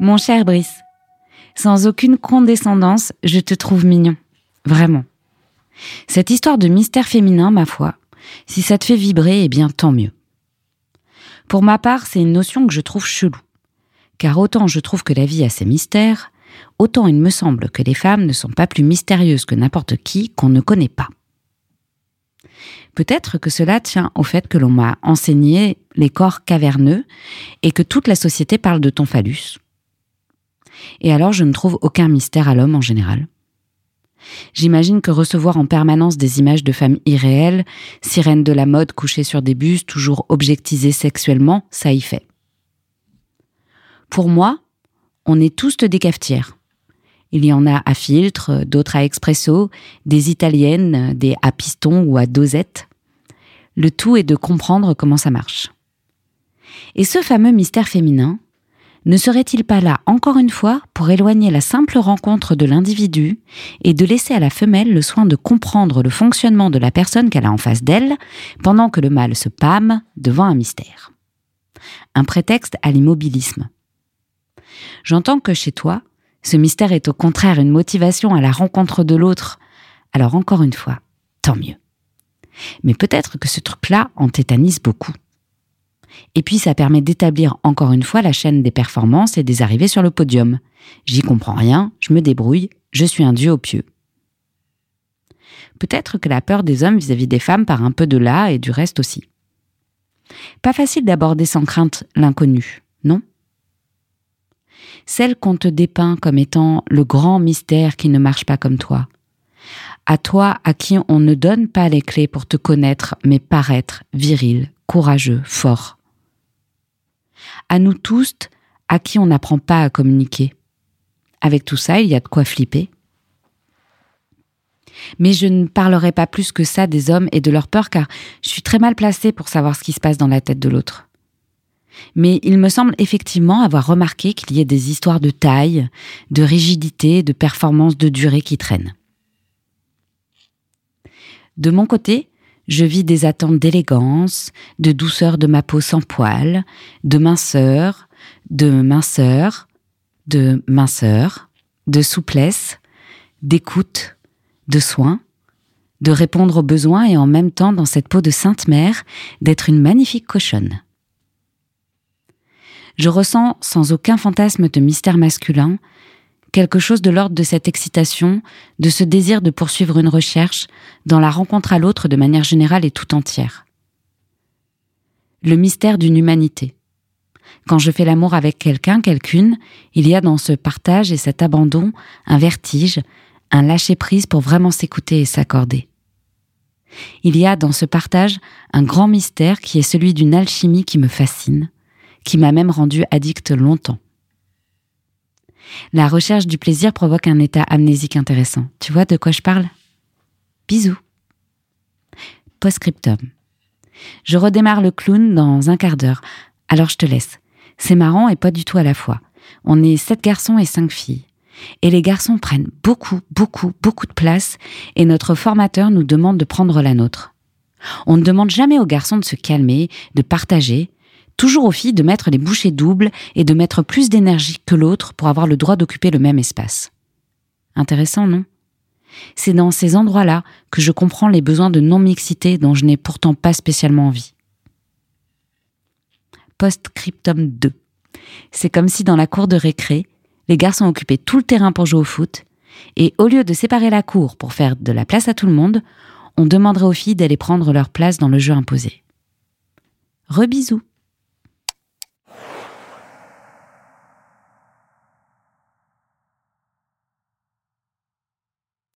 Mon cher Brice, sans aucune condescendance, je te trouve mignon. Vraiment. Cette histoire de mystère féminin, ma foi, si ça te fait vibrer, eh bien tant mieux. Pour ma part, c'est une notion que je trouve chelou. Car autant je trouve que la vie a ses mystères, autant il me semble que les femmes ne sont pas plus mystérieuses que n'importe qui qu'on ne connaît pas. Peut-être que cela tient au fait que l'on m'a enseigné les corps caverneux et que toute la société parle de ton phallus. Et alors je ne trouve aucun mystère à l'homme en général. J'imagine que recevoir en permanence des images de femmes irréelles, sirènes de la mode couchées sur des bus, toujours objectisées sexuellement, ça y fait. Pour moi, on est tous des cafetières. Il y en a à filtre, d'autres à expresso, des italiennes, des à piston ou à dosette. Le tout est de comprendre comment ça marche. Et ce fameux mystère féminin, ne serait-il pas là encore une fois pour éloigner la simple rencontre de l'individu et de laisser à la femelle le soin de comprendre le fonctionnement de la personne qu'elle a en face d'elle pendant que le mâle se pâme devant un mystère? Un prétexte à l'immobilisme. J'entends que chez toi, ce mystère est au contraire une motivation à la rencontre de l'autre. Alors encore une fois, tant mieux. Mais peut-être que ce truc-là en tétanise beaucoup. Et puis ça permet d'établir encore une fois la chaîne des performances et des arrivées sur le podium. J'y comprends rien, je me débrouille, je suis un dieu au pieu. Peut-être que la peur des hommes vis-à-vis des femmes part un peu de là et du reste aussi. Pas facile d'aborder sans crainte l'inconnu, non? Celle qu'on te dépeint comme étant le grand mystère qui ne marche pas comme toi. À toi à qui on ne donne pas les clés pour te connaître, mais paraître viril, courageux, fort à nous tous à qui on n'apprend pas à communiquer. Avec tout ça, il y a de quoi flipper. Mais je ne parlerai pas plus que ça des hommes et de leur peur car je suis très mal placée pour savoir ce qui se passe dans la tête de l'autre. Mais il me semble effectivement avoir remarqué qu'il y ait des histoires de taille, de rigidité, de performance de durée qui traînent. De mon côté, je vis des attentes d'élégance, de douceur de ma peau sans poils, de minceur, de minceur, de minceur, de souplesse, d'écoute, de soin, de répondre aux besoins et en même temps dans cette peau de sainte mère d'être une magnifique cochonne. Je ressens sans aucun fantasme de mystère masculin quelque chose de l'ordre de cette excitation, de ce désir de poursuivre une recherche dans la rencontre à l'autre de manière générale et tout entière. Le mystère d'une humanité. Quand je fais l'amour avec quelqu'un, quelqu'une, il y a dans ce partage et cet abandon un vertige, un lâcher-prise pour vraiment s'écouter et s'accorder. Il y a dans ce partage un grand mystère qui est celui d'une alchimie qui me fascine, qui m'a même rendu addict longtemps. La recherche du plaisir provoque un état amnésique intéressant. Tu vois de quoi je parle? Bisous. Postscriptum. Je redémarre le clown dans un quart d'heure, alors je te laisse. C'est marrant et pas du tout à la fois. On est sept garçons et cinq filles. Et les garçons prennent beaucoup, beaucoup, beaucoup de place et notre formateur nous demande de prendre la nôtre. On ne demande jamais aux garçons de se calmer, de partager, toujours aux filles de mettre les bouchées doubles et de mettre plus d'énergie que l'autre pour avoir le droit d'occuper le même espace. Intéressant, non? C'est dans ces endroits-là que je comprends les besoins de non-mixité dont je n'ai pourtant pas spécialement envie. Postscriptum 2. C'est comme si dans la cour de récré, les garçons occupaient tout le terrain pour jouer au foot, et au lieu de séparer la cour pour faire de la place à tout le monde, on demanderait aux filles d'aller prendre leur place dans le jeu imposé. Rebisous